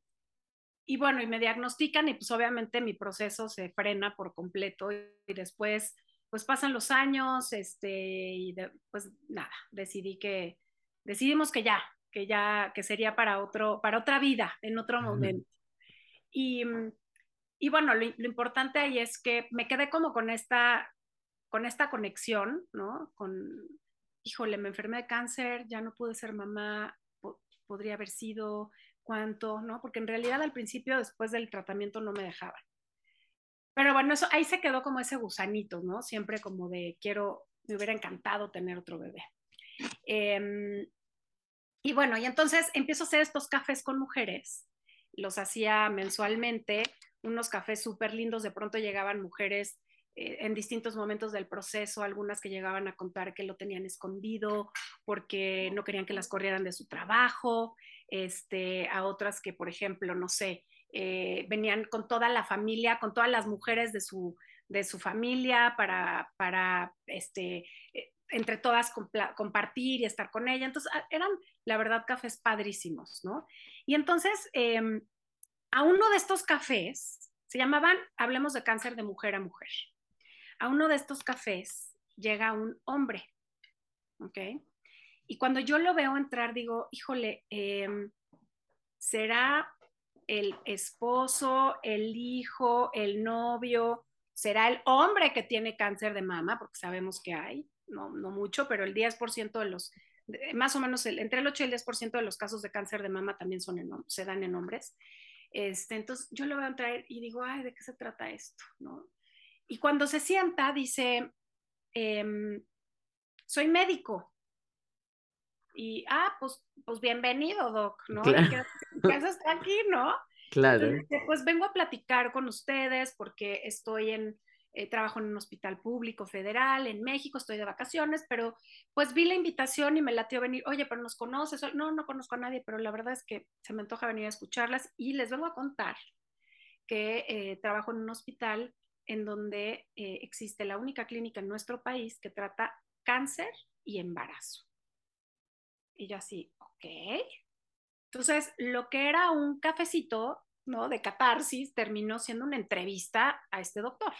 y bueno, y me diagnostican y pues obviamente mi proceso se frena por completo y, después pues pasan los años, este, y pues nada, decidí que, decidimos que ya, que ya, que sería para otro, para otra vida, en otro momento. Y, y bueno, lo, lo, importante ahí es que me quedé como con esta, con esta conexión, ¿no? Con, híjole, me enfermé de cáncer, ya no pude ser mamá, podría haber sido, cuánto, ¿no? Porque en realidad al principio, después del tratamiento, no me dejaban. Pero bueno, eso ahí se quedó como ese gusanito, ¿no? Siempre como de quiero, me hubiera encantado tener otro bebé. Eh, y bueno, y entonces empiezo a hacer estos cafés con mujeres. Los hacía mensualmente, unos cafés súper lindos. De pronto llegaban mujeres eh, en distintos momentos del proceso, algunas que llegaban a contar que lo tenían escondido porque no querían que las corrieran de su trabajo, este, a otras que, por ejemplo, no sé, eh, venían con toda la familia, con todas las mujeres de su, de su familia para, para este, eh, entre todas compartir y estar con ella. Entonces, ah, eran, la verdad, cafés padrísimos, ¿no? Y entonces, eh, a uno de estos cafés, se llamaban Hablemos de cáncer de mujer a mujer a uno de estos cafés llega un hombre, ¿ok? Y cuando yo lo veo entrar, digo, híjole, eh, ¿será el esposo, el hijo, el novio? ¿Será el hombre que tiene cáncer de mama? Porque sabemos que hay, no, no mucho, pero el 10% de los, más o menos entre el 8 y el 10% de los casos de cáncer de mama también son se dan en hombres. Este, entonces yo lo veo entrar y digo, ay, ¿de qué se trata esto? ¿No? Y cuando se sienta, dice, eh, soy médico. Y, ah, pues, pues bienvenido, Doc, ¿no? Claro. ¿Qué, haces aquí, no? Claro. Entonces, pues vengo a platicar con ustedes porque estoy en, eh, trabajo en un hospital público federal en México, estoy de vacaciones, pero pues vi la invitación y me latió venir, oye, pero nos conoces, no, no conozco a nadie, pero la verdad es que se me antoja venir a escucharlas y les vengo a contar que eh, trabajo en un hospital en donde eh, existe la única clínica en nuestro país que trata cáncer y embarazo. Y yo así, ok. Entonces, lo que era un cafecito, ¿no? De catarsis, terminó siendo una entrevista a este doctor.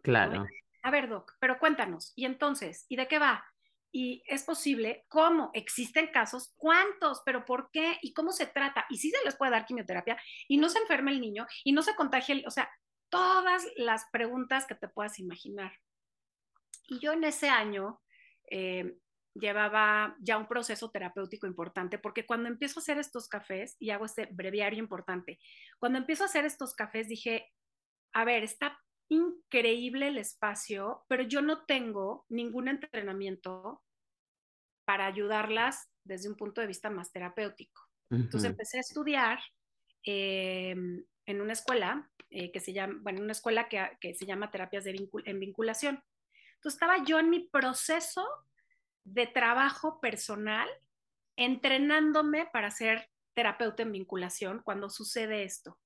Claro. A ver, doc, pero cuéntanos, ¿y entonces? ¿Y de qué va? ¿Y es posible? ¿Cómo? ¿Existen casos? ¿Cuántos? ¿Pero por qué? ¿Y cómo se trata? ¿Y si se les puede dar quimioterapia? ¿Y no se enferma el niño? ¿Y no se contagia el...? O sea, todas las preguntas que te puedas imaginar. Y yo en ese año eh, llevaba ya un proceso terapéutico importante, porque cuando empiezo a hacer estos cafés, y hago este breviario importante, cuando empiezo a hacer estos cafés dije, a ver, está increíble el espacio, pero yo no tengo ningún entrenamiento para ayudarlas desde un punto de vista más terapéutico. Entonces empecé a estudiar eh, en una escuela eh, que se llama, bueno, una escuela que, que se llama terapias de vincul en vinculación. Entonces estaba yo en mi proceso de trabajo personal, entrenándome para ser terapeuta en vinculación cuando sucede esto.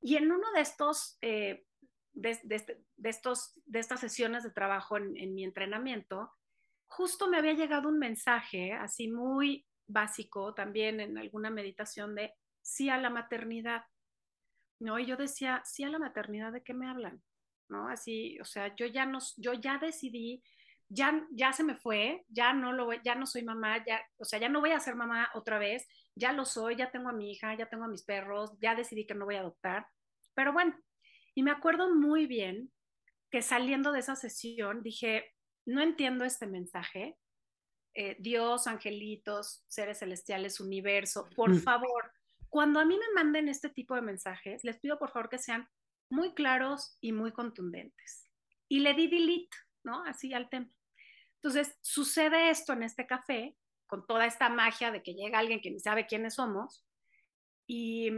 Y en uno de estos, eh, de, de, de, estos, de estas sesiones de trabajo en, en mi entrenamiento, justo me había llegado un mensaje así muy básico también en alguna meditación de sí a la maternidad. ¿no? Y yo decía, sí a la maternidad, ¿de qué me hablan? ¿No? Así, o sea, yo ya no, yo ya decidí, ya, ya se me fue, ya no lo, ya no soy mamá, ya, o sea, ya no voy a ser mamá otra vez, ya lo soy, ya tengo a mi hija, ya tengo a mis perros, ya decidí que no voy a adoptar. Pero bueno, y me acuerdo muy bien que saliendo de esa sesión dije, no entiendo este mensaje. Eh, Dios, angelitos, seres celestiales, universo, por mm. favor, cuando a mí me manden este tipo de mensajes, les pido por favor que sean muy claros y muy contundentes. Y le di delete, ¿no? Así al templo. Entonces, sucede esto en este café, con toda esta magia de que llega alguien que ni sabe quiénes somos, y,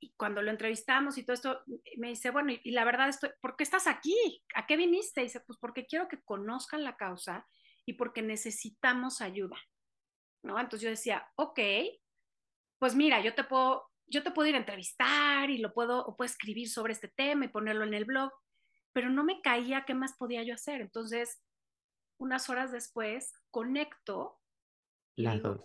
y cuando lo entrevistamos y todo esto, me dice, bueno, y, y, la verdad, estoy, ¿por qué estás aquí? ¿A qué viniste? Y dice, pues porque quiero que conozcan la causa y porque necesitamos ayuda, ¿no? Entonces yo decía, ok, pues mira, yo te puedo, yo te puedo ir a entrevistar y lo puedo, o puedo escribir sobre este tema y ponerlo en el blog, pero no me caía qué más podía yo hacer. Entonces, unas horas después, conecto las dos.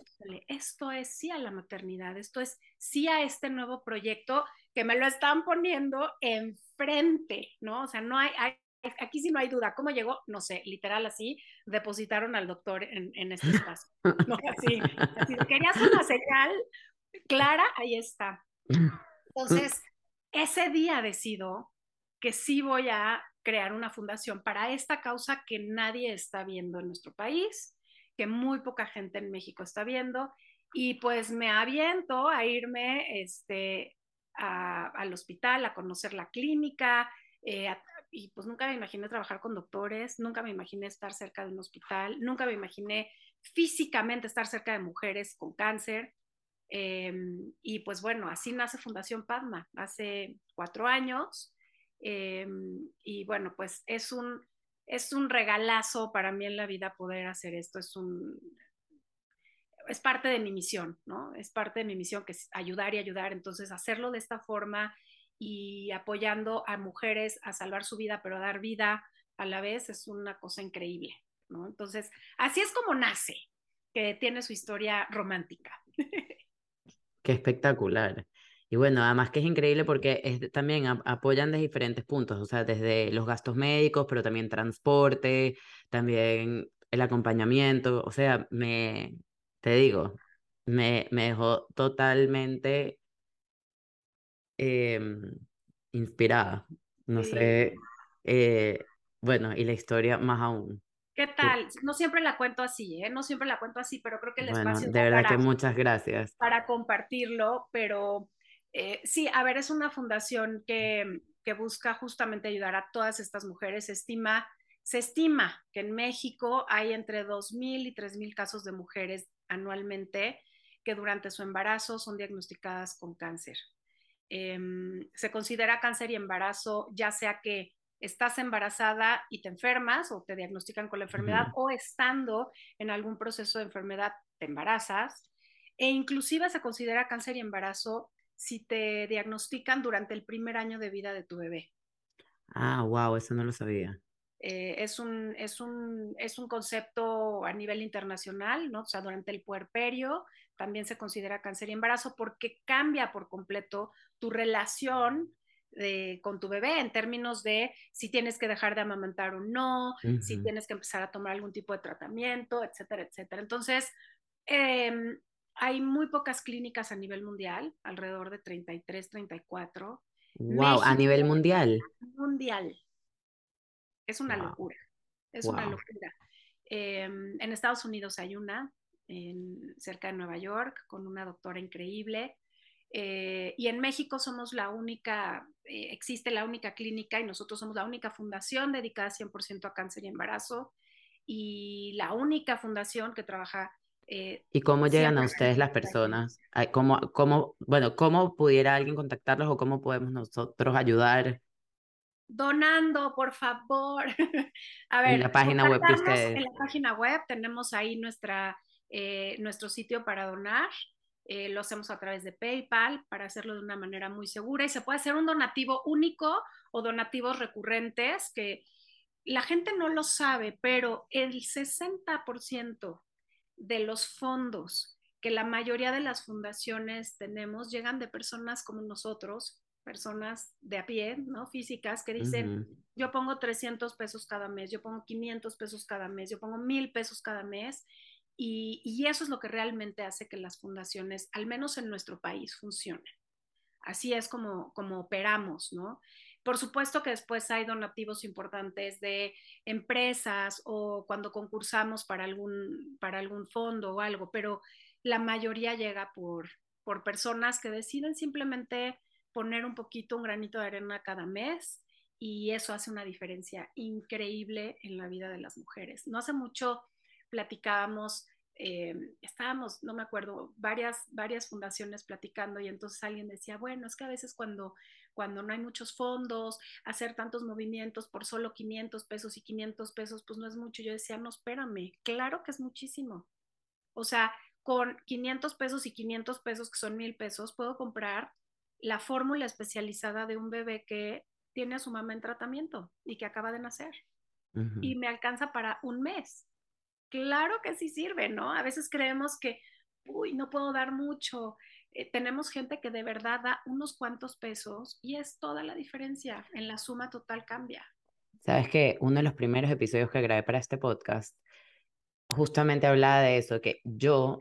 Esto es sí a la maternidad, esto es sí a este nuevo proyecto que me lo están poniendo enfrente, ¿no? O sea, no hay, hay aquí sí no hay duda. ¿Cómo llegó? No sé, literal así, depositaron al doctor en, en este espacio. No, así, así, querías una señal, clara, ahí está. Entonces, ese día decido que sí voy a crear una fundación para esta causa que nadie está viendo en nuestro país, que muy poca gente en México está viendo, y pues me aviento a irme este, a, al hospital, a conocer la clínica, eh, a, y pues nunca me imaginé trabajar con doctores, nunca me imaginé estar cerca de un hospital, nunca me imaginé físicamente estar cerca de mujeres con cáncer. Eh, y pues bueno, así nace Fundación Padma, hace cuatro años. Eh, y bueno, pues es un, es un regalazo para mí en la vida poder hacer esto. Es un, es parte de mi misión, ¿no? Es parte de mi misión que es ayudar y ayudar. Entonces, hacerlo de esta forma y apoyando a mujeres a salvar su vida, pero a dar vida a la vez es una cosa increíble, ¿no? Entonces, así es como nace, que tiene su historia romántica. Qué espectacular. Y bueno, además que es increíble porque es, también apoyan de diferentes puntos, o sea, desde los gastos médicos, pero también transporte, también el acompañamiento, o sea, me, te digo, me, me dejó totalmente eh, inspirada, no sí. sé, eh, bueno, y la historia más aún. ¿Qué tal? No siempre la cuento así, ¿eh? No siempre la cuento así, pero creo que el bueno, espacio... De verdad para, que muchas gracias. Para compartirlo, pero eh, sí, a ver, es una fundación que, que busca justamente ayudar a todas estas mujeres. Se estima, se estima que en México hay entre 2.000 y 3.000 casos de mujeres anualmente que durante su embarazo son diagnosticadas con cáncer. Eh, se considera cáncer y embarazo, ya sea que estás embarazada y te enfermas o te diagnostican con la enfermedad uh -huh. o estando en algún proceso de enfermedad te embarazas e inclusive se considera cáncer y embarazo si te diagnostican durante el primer año de vida de tu bebé. Ah, wow, eso no lo sabía. Eh, es, un, es, un, es un concepto a nivel internacional, ¿no? O sea, durante el puerperio también se considera cáncer y embarazo porque cambia por completo tu relación de, con tu bebé en términos de si tienes que dejar de amamantar o no, uh -huh. si tienes que empezar a tomar algún tipo de tratamiento, etcétera, etcétera. Entonces, eh, hay muy pocas clínicas a nivel mundial, alrededor de 33, 34. Wow, México, a nivel mundial. Mundial. Es una wow. locura. Es wow. una locura. Eh, en Estados Unidos hay una, en, cerca de Nueva York, con una doctora increíble. Eh, y en México somos la única, eh, existe la única clínica y nosotros somos la única fundación dedicada 100% a cáncer y embarazo y la única fundación que trabaja Eh, ¿Y cómo llegan a ustedes las personas? ¿Cómo, cómo, bueno, ¿cómo pudiera alguien contactarlos o cómo podemos nosotros ayudar? Donando, por favor. a ver, en la página web de ustedes. En la página web tenemos ahí nuestra, eh, nuestro sitio para donar. Eh, lo hacemos a través de PayPal para hacerlo de una manera muy segura y se puede hacer un donativo único o donativos recurrentes que la gente no lo sabe, pero el 60% de los fondos que la mayoría de las fundaciones tenemos llegan de personas como nosotros, personas de a pie, ¿no? Físicas que dicen, yo pongo 300 pesos cada mes, yo pongo 500 pesos cada mes, yo pongo 1000 pesos cada mes. Y, y, eso es lo que realmente hace que las fundaciones, al menos en nuestro país, funcionen. Así es como, como operamos, ¿no? Por supuesto que después hay donativos importantes de empresas o cuando concursamos para algún, para algún fondo o algo, pero la mayoría llega por, por personas que deciden simplemente poner un poquito, un granito de arena cada mes y eso hace una diferencia increíble en la vida de las mujeres. No hace mucho platicábamos eh, estábamos, no me acuerdo, varias, varias fundaciones platicando y entonces alguien decía, bueno, es que a veces cuando, cuando no hay muchos fondos, hacer tantos movimientos por solo 500 pesos y 500 pesos, pues no es mucho. Yo decía, no, espérame, claro que es muchísimo. O sea, con 500 pesos y 500 pesos, que son mil pesos, puedo comprar la fórmula especializada de un bebé que tiene a su mamá en tratamiento y que acaba de nacer. Y me alcanza para un mes claro que sí sirve, ¿no? A veces creemos que, uy, no puedo dar mucho. Eh, tenemos gente que de verdad da unos cuantos pesos y es toda la diferencia. En la suma total cambia. Sabes que uno de los primeros episodios que grabé para este podcast justamente hablaba de eso, que yo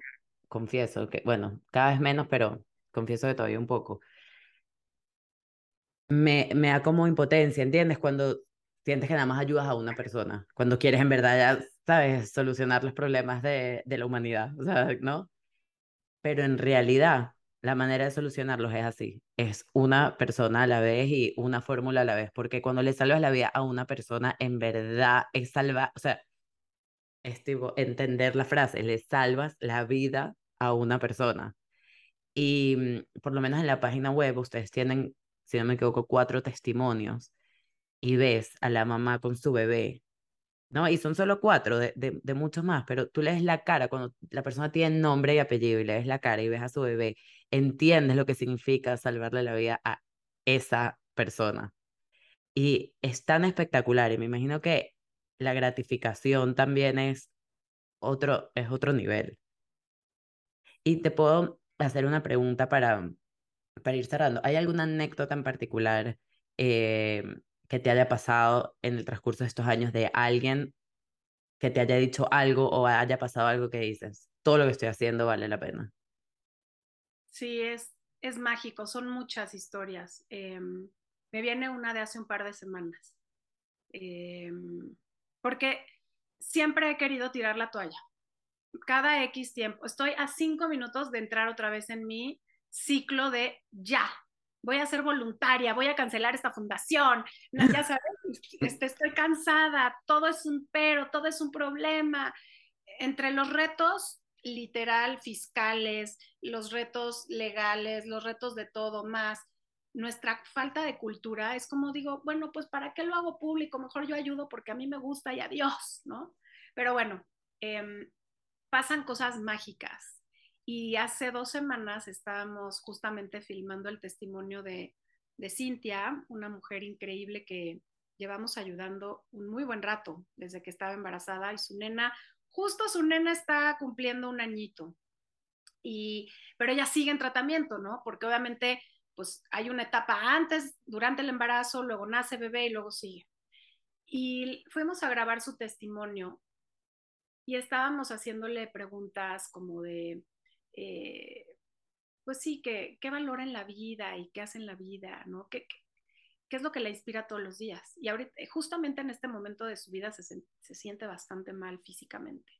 confieso que, bueno, cada vez menos, pero confieso que todavía un poco, me, me da como impotencia, ¿entiendes? Cuando sientes que nada más ayudas a una persona, cuando quieres en verdad ya, sabes, solucionar los problemas de, de la humanidad, ¿no? Pero en realidad, la manera de solucionarlos es así, es una persona a la vez y una fórmula a la vez, porque cuando le salvas la vida a una persona, en verdad es salvar, o sea, es tipo, entender la frase, le salvas la vida a una persona. Y mm, por lo menos en la página web ustedes tienen, si no me equivoco, cuatro testimonios y ves a la mamá con su bebé, ¿no? Y son solo cuatro de, de, muchos más, pero tú lees la cara, cuando la persona tiene nombre y apellido y le ves la cara y ves a su bebé, entiendes lo que significa salvarle la vida a esa persona. Y es tan espectacular y me imagino que la gratificación también es otro, es otro nivel. Y te puedo hacer una pregunta para, para ir cerrando. ¿Hay alguna anécdota en particular eh, que te haya pasado en el transcurso de estos años de alguien que te haya dicho algo o haya pasado algo que dices, todo lo que estoy haciendo vale la pena. Sí, es, es mágico, son muchas historias. Em, me viene una de hace un par de semanas, em, porque siempre he querido tirar la toalla. Cada X tiempo, estoy a cinco minutos de entrar otra vez en mi ciclo de ya, voy a ser voluntaria, voy a cancelar esta fundación, ya sabes, este, estoy cansada, todo es un pero, todo es un problema. Entre los retos literal fiscales, los retos legales, los retos de todo más, nuestra falta de cultura es como digo, bueno, pues ¿para qué lo hago público? Mejor yo ayudo porque a mí me gusta y adiós, ¿no? Pero bueno, em, pasan cosas mágicas y hace dos semanas estábamos justamente filmando el testimonio de, de Cintia, una mujer increíble que llevamos ayudando un muy buen rato desde que estaba embarazada y su nena, justo su nena está cumpliendo un añito. Y, pero ella sigue en tratamiento, ¿no? Porque obviamente pues hay una etapa antes, durante el embarazo, luego nace bebé y luego sigue. Y fuimos a grabar su testimonio y estábamos haciéndole preguntas como de, eh, pues sí, que, qué valora en la vida y qué hace en la vida, ¿no? ¿Qué, qué, es lo que le inspira todos los días? Y ahorita, justamente en este momento de su vida se, se siente bastante mal físicamente.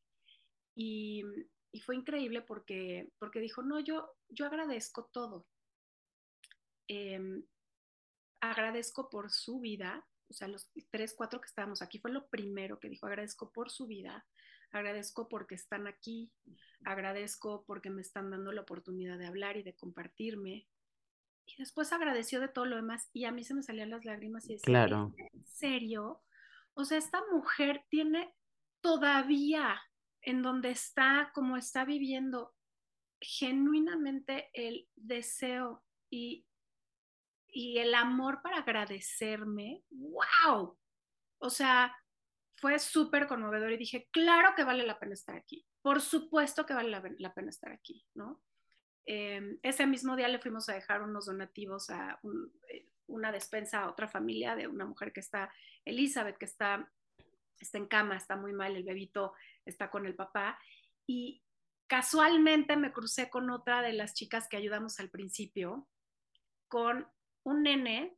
Y, y, fue increíble porque, porque dijo, no, yo, yo agradezco todo. Eh, agradezco por su vida, o sea, los tres, cuatro que estábamos aquí, fue lo primero que dijo, agradezco por su vida, agradezco porque están aquí, agradezco porque me están dando la oportunidad de hablar y de compartirme. Y después agradeció de todo lo demás y a mí se me salían las lágrimas y decía, claro. ¿en serio? O sea, esta mujer tiene todavía en donde está, como está viviendo, genuinamente el deseo y, y el amor para agradecerme. ¡Wow! O sea, fue súper conmovedor y dije, claro que vale la pena estar aquí. Por supuesto que vale la, la pena estar aquí, ¿no? Eh, ese mismo día le fuimos a dejar unos donativos a eh, una despensa a otra familia de una mujer que está, Elizabeth, que está, está en cama, está muy mal, el bebito está con el papá. Y casualmente me crucé con otra de las chicas que ayudamos al principio, con un nene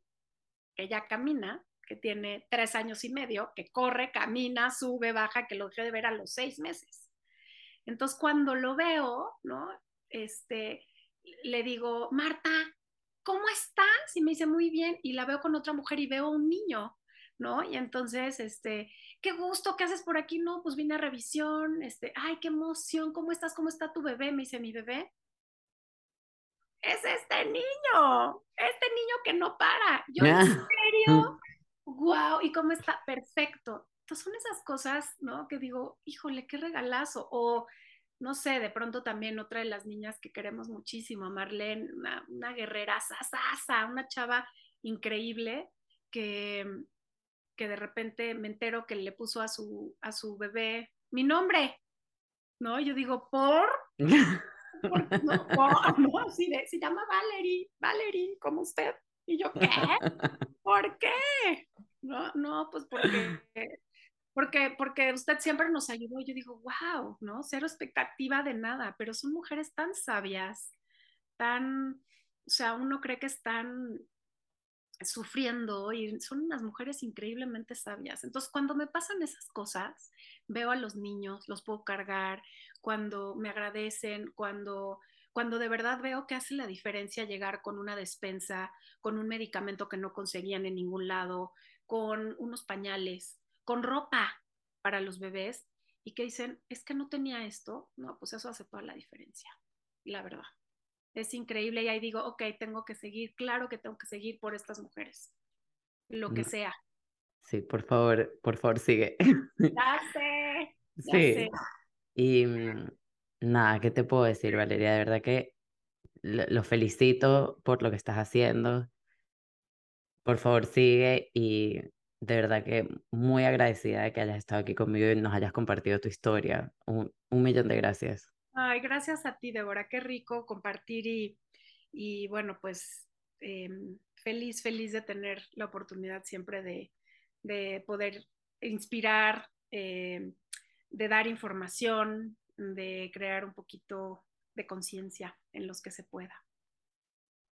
que ya camina, que tiene tres años y medio, que corre, camina, sube, baja, que lo dejé de ver a los seis meses. Entonces, cuando lo veo, ¿no? Este, le digo, Marta, ¿cómo estás? Y me dice, muy bien. Y la veo con otra mujer y veo un niño, ¿no? Y entonces, este, qué gusto, ¿qué haces por aquí? No, pues vine a revisión, este, ay, qué emoción, ¿cómo estás? ¿Cómo está tu bebé? Me dice, mi bebé. Es este niño, este niño que no para. Yo, ¿en serio? wow, ¿y cómo está? Perfecto. Entonces son esas cosas, ¿no? Que digo, híjole, qué regalazo. O, no sé, de pronto también otra de las niñas que queremos muchísimo, Marlene, una, guerrera sasasa, una chava increíble que, que de repente me entero que le puso a su, a su bebé mi nombre, ¿no? Yo digo, ¿por? ¿Por? No, por, no, así de, se llama Valerie, Valerie, como usted. Y yo, ¿qué? ¿Por qué? No, no, pues porque, porque, porque usted siempre nos ayudó. Yo digo, wow, ¿no? Cero expectativa de nada, pero son mujeres tan sabias, tan, o sea, uno cree que están sufriendo y son unas mujeres increíblemente sabias. Entonces, cuando me pasan esas cosas, veo a los niños, los puedo cargar, cuando me agradecen, cuando cuando de verdad veo que hace la diferencia llegar con una despensa, con un medicamento que no conseguían en ningún lado, con unos pañales, con ropa para los bebés y que dicen, es que no tenía esto, no, pues eso hace toda la diferencia, la verdad. Es increíble y ahí digo, ok, tengo que seguir, claro que tengo que seguir por estas mujeres, lo que sea. Sí, por favor, por favor, sigue. Ya sé. Ya sí. Sé. Y mm, Nada, ¿qué te puedo decir, Valeria? De verdad que lo felicito por lo que estás haciendo. Por favor, sigue y de verdad que muy agradecida de que hayas estado aquí conmigo y nos hayas compartido tu historia. Un, millón de gracias. Ay, gracias a ti, Débora. Qué rico compartir y, y bueno, pues em, feliz, feliz de tener la oportunidad siempre de, de poder inspirar, em, de dar información, de crear un poquito de conciencia en los que se pueda.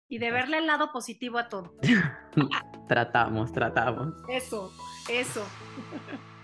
Y de verle el lado positivo a todo. tratamos, tratamos. Eso, eso.